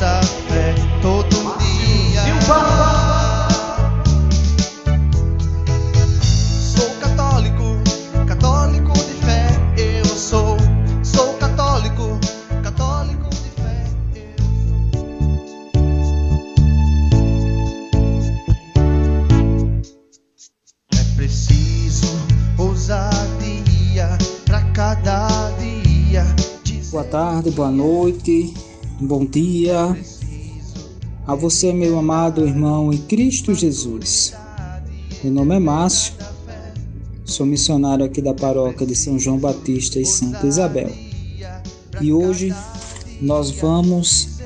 Nossa fé todo dia. Sou católico, católico de fé. Eu sou, sou católico, católico de fé. Eu É preciso ousadia pra cada dia. Boa tarde, boa noite, bom dia a você, meu amado irmão em Cristo Jesus. Meu nome é Márcio, sou missionário aqui da paróquia de São João Batista e Santa Isabel. E hoje nós vamos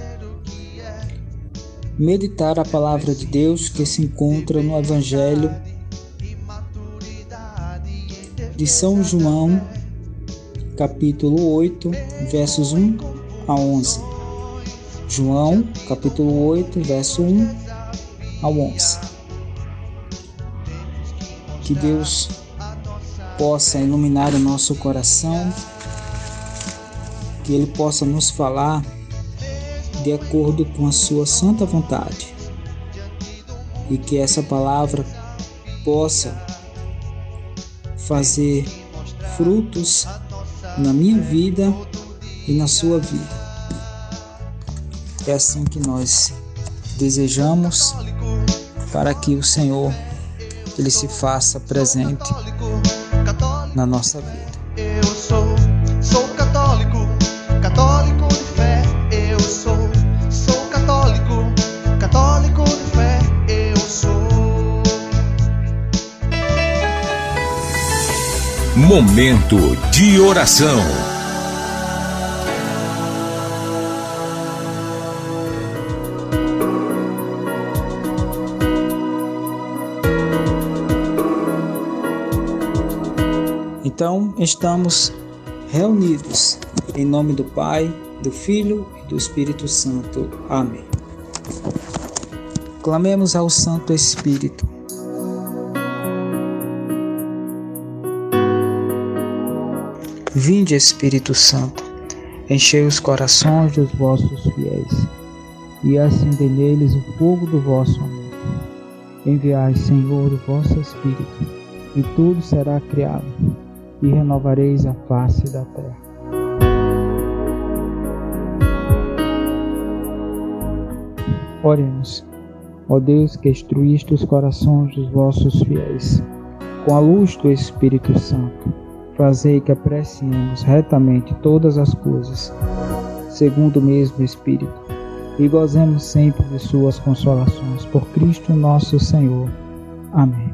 meditar a palavra de Deus que se encontra no Evangelho de São João, capítulo 8, versos 1 a 11. João, capítulo 8, verso 1 ao 11. Que Deus possa iluminar o nosso coração, que Ele possa nos falar de acordo com a Sua santa vontade e que essa palavra possa fazer frutos na minha vida e na sua vida. É assim que nós desejamos para que o Senhor ele se faça presente na nossa vida. Eu sou, sou católico, católico de fé. Eu sou, sou católico, católico de fé. Eu sou. Momento de oração. Então, estamos reunidos em nome do Pai, do Filho e do Espírito Santo. Amém. Clamemos ao Santo Espírito. Vinde, Espírito Santo, enchei os corações dos vossos fiéis e acendei neles o fogo do vosso amor. Enviai, Senhor, o vosso Espírito, e tudo será criado, e renovareis a face da terra. Oremos. Ó Deus que instruíste os corações dos vossos fiéis, com a luz do Espírito Santo, fazei que apreciemos retamente todas as coisas, segundo o mesmo Espírito, e gozemos sempre de suas consolações. Por Cristo nosso Senhor. Amém.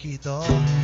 Tu que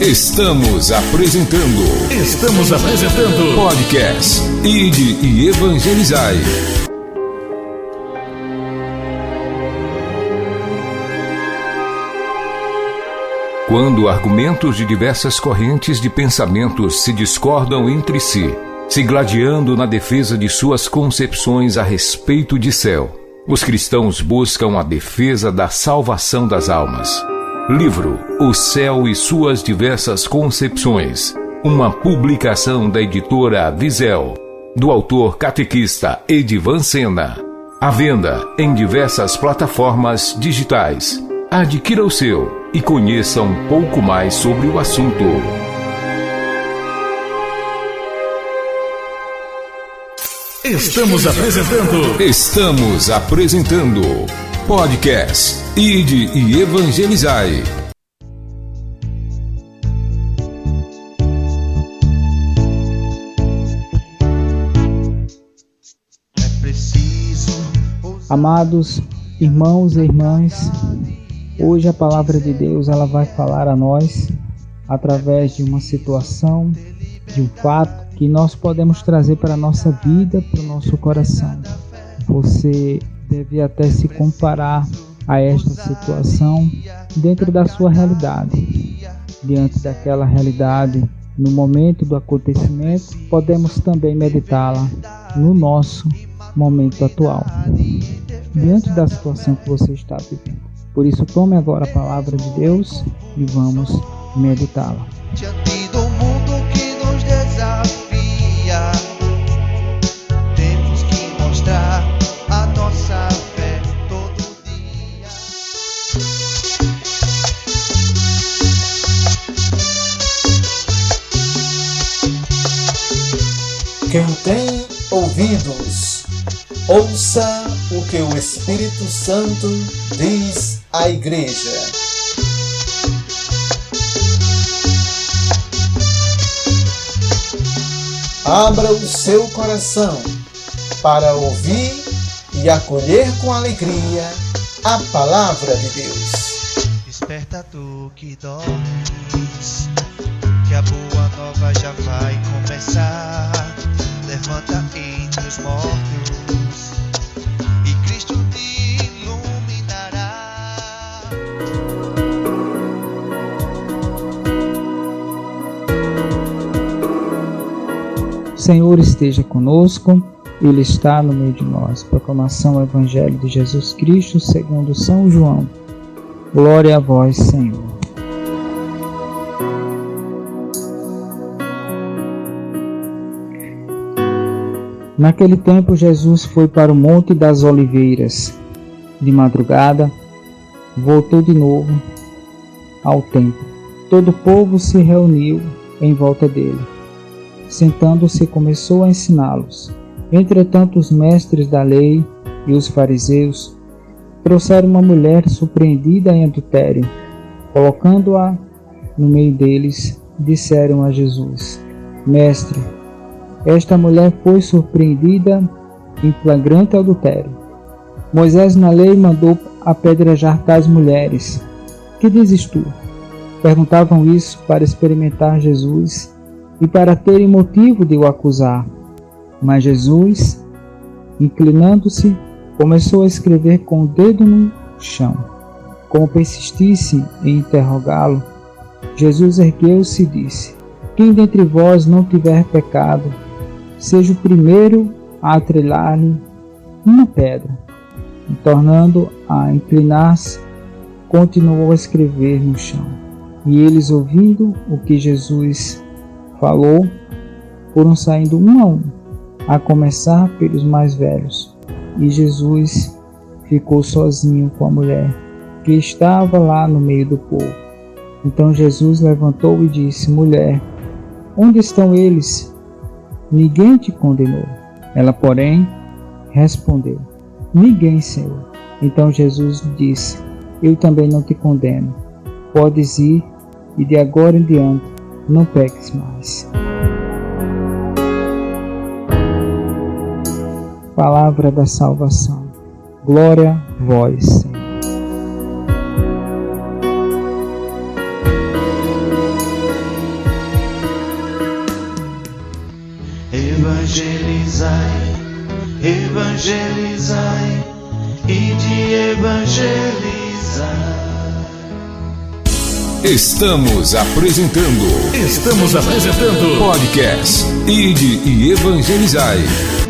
Estamos apresentando. Estamos apresentando. Podcast Ide e Evangelizai. Quando argumentos de diversas correntes de pensamentos se discordam entre si, se gladiando na defesa de suas concepções a respeito de céu, os cristãos buscam a defesa da salvação das almas Livro O Céu e Suas Diversas Concepções. Uma publicação da editora Visel, do autor catequista Edivan Sena. À venda em diversas plataformas digitais. Adquira o seu e conheça um pouco mais sobre o assunto. Estamos apresentando. Estamos apresentando. Podcast Ide e Evangelizai. Amados irmãos e irmãs, hoje a palavra de Deus ela vai falar a nós através de uma situação, de um fato que nós podemos trazer para a nossa vida, para o nosso coração. Você deve até se comparar a esta situação dentro da sua realidade. Diante daquela realidade, no momento do acontecimento, podemos também meditá-la no nosso momento atual, diante da situação que você está vivendo. Por isso, tome agora a palavra de Deus e vamos meditá-la. Quem tem ouvidos, ouça o que o Espírito Santo diz à Igreja. Abra o seu coração para ouvir e acolher com alegria a palavra de Deus. Desperta tu que dormes, que a boa nova já vai começar levanta entre os mortos e Cristo te iluminará. Senhor esteja conosco, Ele está no meio de nós. Proclamação do Evangelho de Jesus Cristo segundo São João. Glória a vós, Senhor. Naquele tempo, Jesus foi para o Monte das Oliveiras. De madrugada, voltou de novo ao templo. Todo o povo se reuniu em volta dele. Sentando-se, começou a ensiná-los. Entretanto, os mestres da lei e os fariseus trouxeram uma mulher surpreendida em adultério. Colocando-a no meio deles, disseram a Jesus: Mestre, esta mulher foi surpreendida em flagrante adultério. Moisés na lei mandou apedrejar tais mulheres. Que dizes tu? Perguntavam isso para experimentar Jesus e para terem motivo de o acusar. Mas Jesus, inclinando-se, começou a escrever com o dedo no chão. Como persistisse em interrogá-lo, Jesus ergueu-se e disse: Quem dentre vós não tiver pecado, seja o primeiro a atrelar-lhe uma pedra. E tornando a inclinar-se, continuou a escrever no chão. E eles, ouvindo o que Jesus falou, foram saindo um a um, a começar pelos mais velhos. E Jesus ficou sozinho com a mulher, que estava lá no meio do povo. Então Jesus levantou e disse: Mulher, onde estão eles? Ninguém te condenou. Ela, porém, respondeu: Ninguém, Senhor. Então Jesus disse: Eu também não te condeno. Podes ir e de agora em diante não peques mais. Palavra da salvação. Glória a vós, Senhor. Estamos apresentando. Estamos apresentando. Podcast Ide e Evangelizai.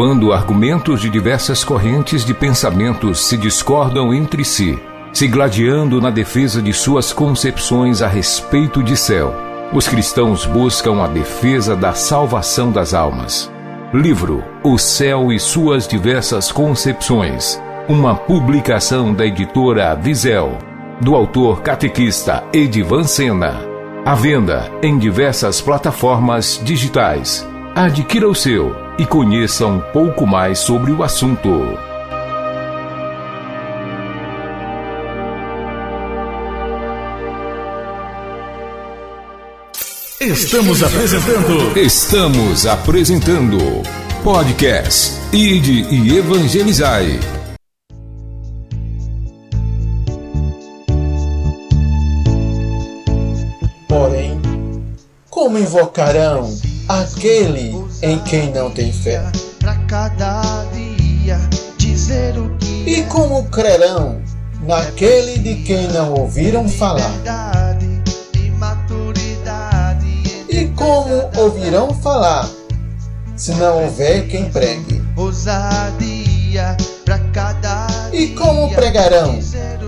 Quando argumentos de diversas correntes de pensamentos se discordam entre si, se gladiando na defesa de suas concepções a respeito de céu, os cristãos buscam a defesa da salvação das almas. Livro O Céu e Suas Diversas Concepções. Uma publicação da editora Visel, do autor catequista Edivan Sena. À venda em diversas plataformas digitais. Adquira o seu e conheça um pouco mais sobre o assunto. Estamos apresentando. Estamos apresentando. Podcast Ide e Evangelizai. Porém, como invocarão aquele em quem não tem fé? E como crerão naquele de quem não ouviram falar? e como ouvirão falar se não houver quem pregue? E como pregarão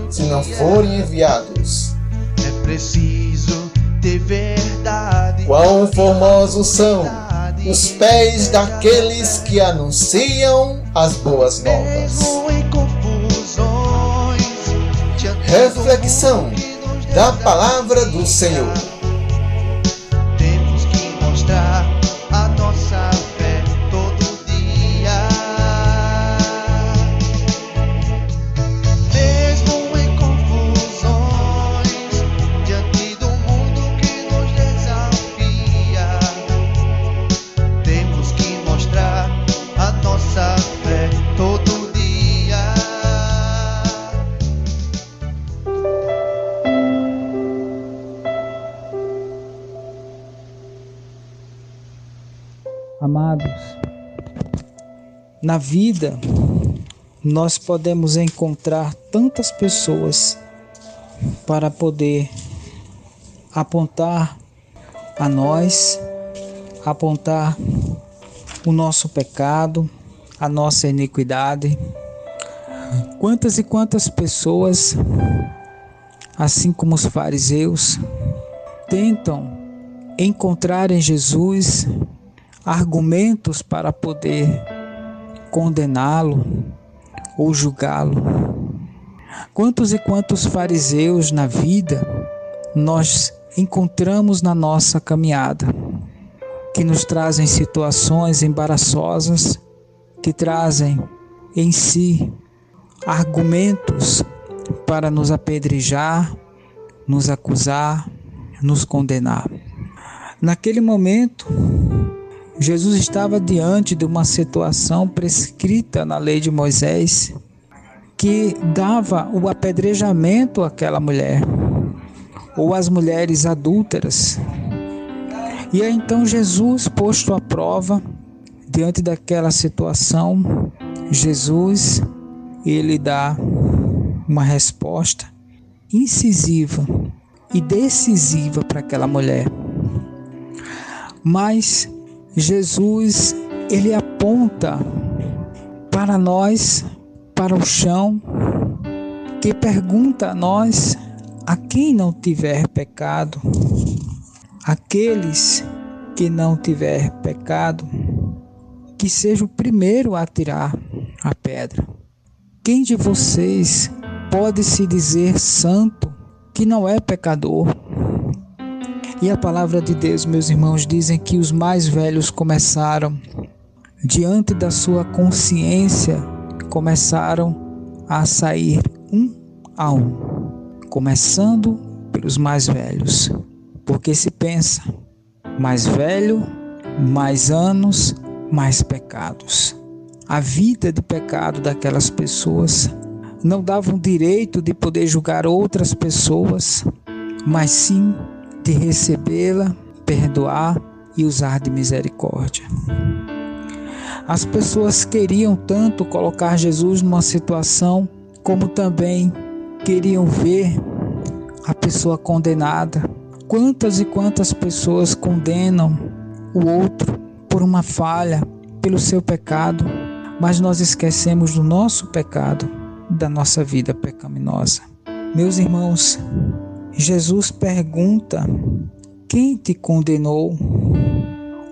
se não que forem enviados? É preciso ter verdade. Quão formosos são os pés daqueles que anunciam as boas novas. Reflexão da palavra do Senhor. Na vida nós podemos encontrar tantas pessoas para poder apontar a nós, apontar o nosso pecado, a nossa iniquidade. Quantas e quantas pessoas, assim como os fariseus, tentam encontrar em Jesus argumentos para poder condená-lo ou julgá-lo. Quantos e quantos fariseus na vida nós encontramos na nossa caminhada, que nos trazem situações embaraçosas, que trazem em si argumentos para nos apedrejar, nos acusar, nos condenar. Naquele momento, Jesus estava diante de uma situação prescrita na lei de Moisés que dava o apedrejamento àquela mulher ou às mulheres adúlteras. E aí então Jesus, posto à prova diante daquela situação, Jesus ele dá uma resposta incisiva e decisiva para aquela mulher. Mas Jesus ele aponta para nós, para o chão, que pergunta a nós a quem não tiver pecado, aqueles que não tiver pecado, que seja o primeiro a tirar a pedra. Quem de vocês pode se dizer santo que não é pecador? E a palavra de Deus, meus irmãos, dizem que os mais velhos começaram, diante da sua consciência, começaram a sair um a um, começando pelos mais velhos. Porque se pensa, mais velho, mais anos, mais pecados. A vida de pecado daquelas pessoas não davam direito de poder julgar outras pessoas, mas sim de recebê-la, perdoar e usar de misericórdia. As pessoas queriam tanto colocar Jesus numa situação, como também queriam ver a pessoa condenada. Quantas e quantas pessoas condenam o outro por uma falha, pelo seu pecado, mas nós esquecemos do nosso pecado, da nossa vida pecaminosa. Meus irmãos, Jesus pergunta: Quem te condenou?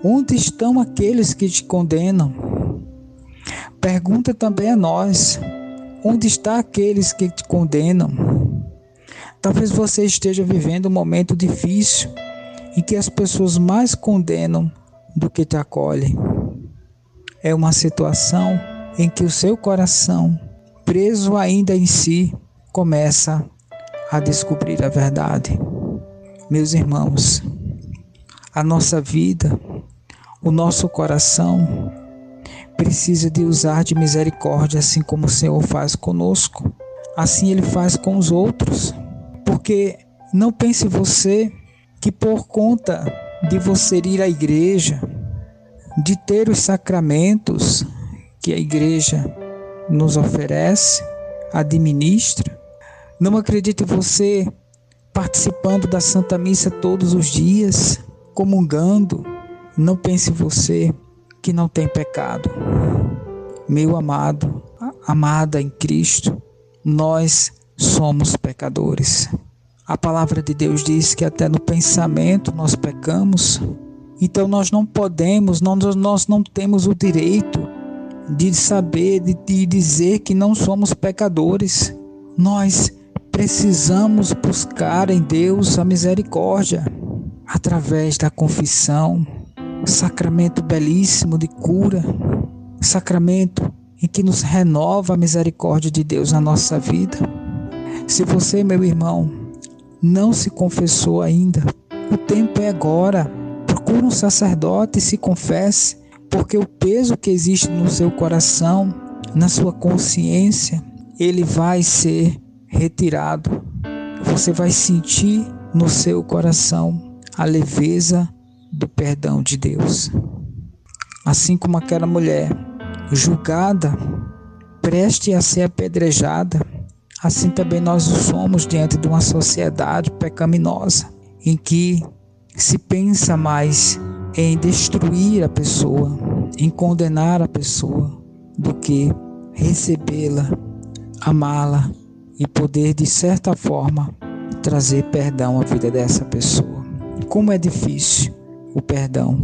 Onde estão aqueles que te condenam? Pergunta também a nós: Onde estão aqueles que te condenam? Talvez você esteja vivendo um momento difícil em que as pessoas mais condenam do que te acolhem. É uma situação em que o seu coração, preso ainda em si, começa a descobrir a verdade. Meus irmãos, a nossa vida, o nosso coração precisa de usar de misericórdia, assim como o Senhor faz conosco, assim Ele faz com os outros. Porque não pense você que por conta de você ir à igreja, de ter os sacramentos que a igreja nos oferece, administra, não acredite você participando da Santa Missa todos os dias, comungando. Não pense você que não tem pecado. Meu amado, amada em Cristo, nós somos pecadores. A palavra de Deus diz que até no pensamento nós pecamos. Então nós não podemos, nós, nós não temos o direito de saber, de, de dizer que não somos pecadores. Nós precisamos buscar em Deus a misericórdia através da confissão, sacramento belíssimo de cura, sacramento em que nos renova a misericórdia de Deus na nossa vida. Se você, meu irmão, não se confessou ainda, o tempo é agora. Procure um sacerdote e se confesse, porque o peso que existe no seu coração, na sua consciência, ele vai ser retirado, você vai sentir no seu coração a leveza do perdão de Deus. Assim como aquela mulher julgada, preste a ser apedrejada, assim também nós somos diante de uma sociedade pecaminosa em que se pensa mais em destruir a pessoa, em condenar a pessoa, do que recebê-la, amá-la poder, de certa forma, trazer perdão à vida dessa pessoa. Como é difícil o perdão,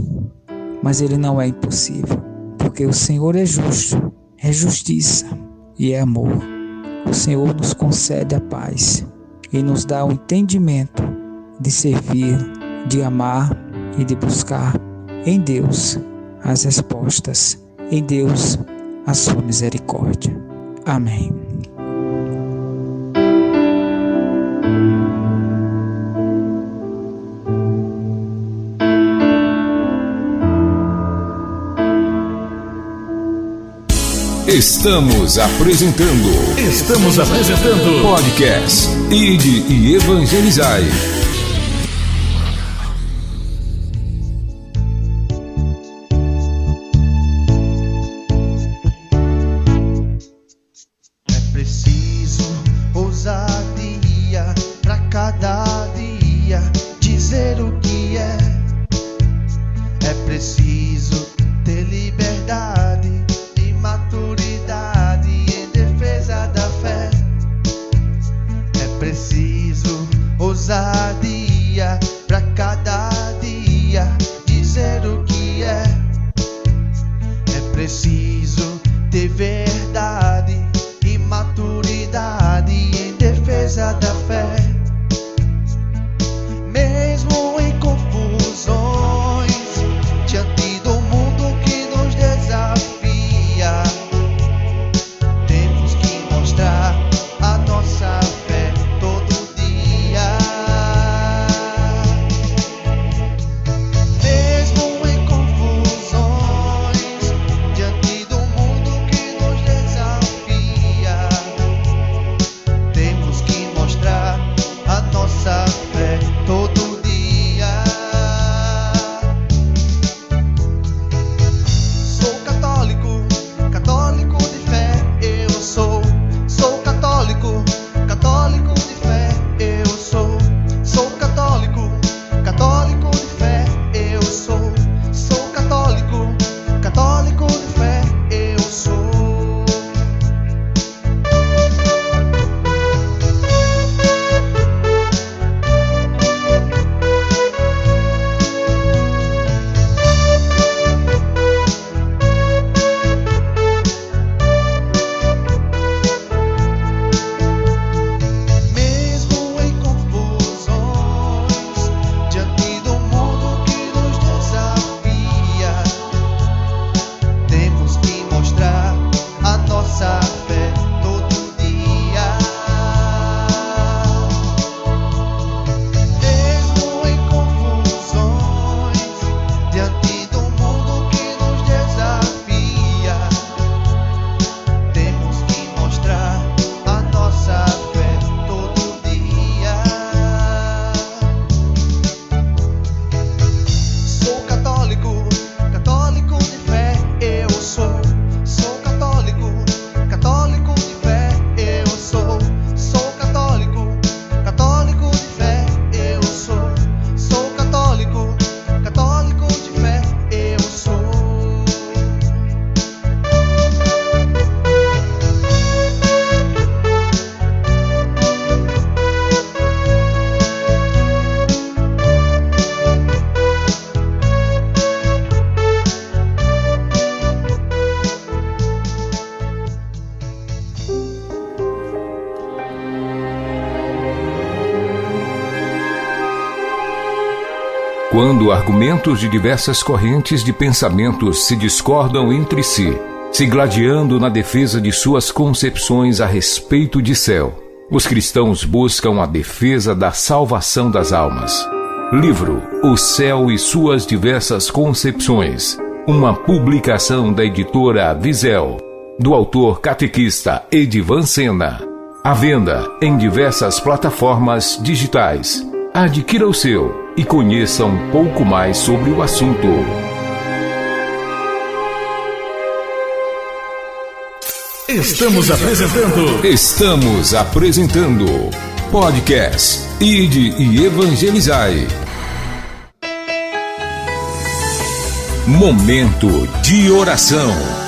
mas ele não é impossível, porque o Senhor é justo, é justiça e é amor. O Senhor nos concede a paz e nos dá o entendimento de servir, de amar e de buscar em Deus as respostas, em Deus a sua misericórdia. Amém. Estamos apresentando. Estamos apresentando. Podcast Ide e Evangelizai. Quando argumentos de diversas correntes de pensamentos se discordam entre si, se gladiando na defesa de suas concepções a respeito de céu, os cristãos buscam a defesa da salvação das almas. Livro O Céu e Suas Diversas Concepções. Uma publicação da editora Visel, do autor catequista Edivan Sena. À venda em diversas plataformas digitais. Adquira o seu e conheça um pouco mais sobre o assunto. Estamos apresentando. Estamos apresentando. Podcast Ide e Evangelizai. Momento de oração.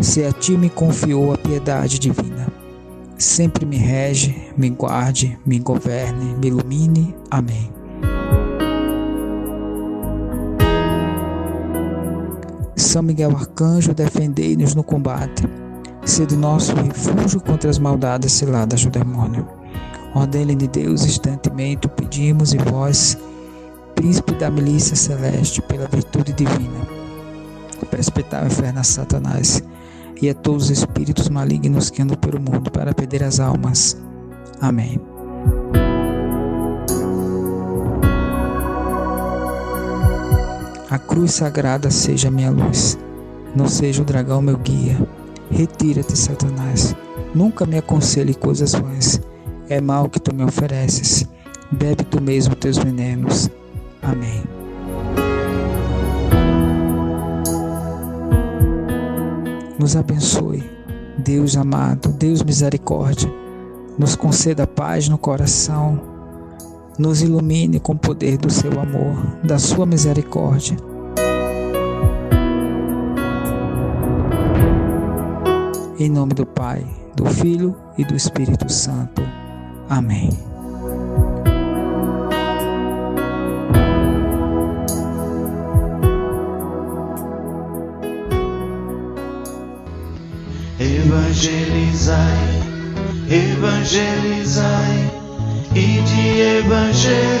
se a ti me confiou a piedade divina sempre me rege, me guarde, me governe, me ilumine. Amém. São Miguel Arcanjo, defendei-nos no combate. Sede nosso refúgio contra as maldades ciladas do demônio. Ordem de Deus, instantemente pedimos, e vós, príncipe da milícia celeste, pela virtude divina, precipitai o inferno a Satanás e a todos os espíritos malignos que andam pelo mundo para perder as almas. Amém. A cruz sagrada seja minha luz, não seja o dragão meu guia. Retira-te, Satanás. Nunca me aconselhe coisas vãs. É mal que tu me ofereces. Bebe tu mesmo teus venenos. Amém. Nos abençoe. Deus amado, Deus misericórdia, nos conceda paz no coração, nos ilumine com o poder do seu amor, da sua misericórdia. Em nome do Pai, do Filho e do Espírito Santo. Amém. Evangelizai, evangelizai e de evangelizar.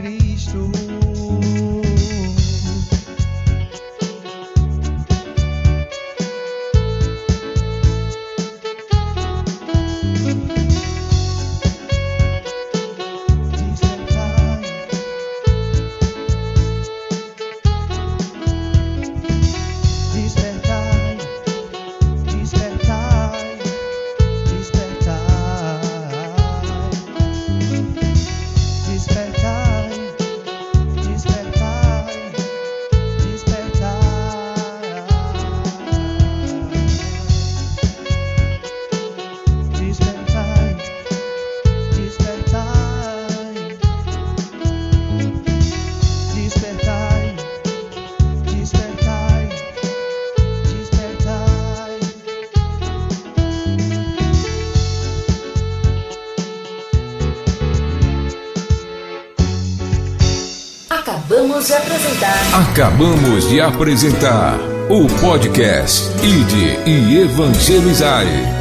Cristo. Acabamos de apresentar o podcast Ide e Evangelizai.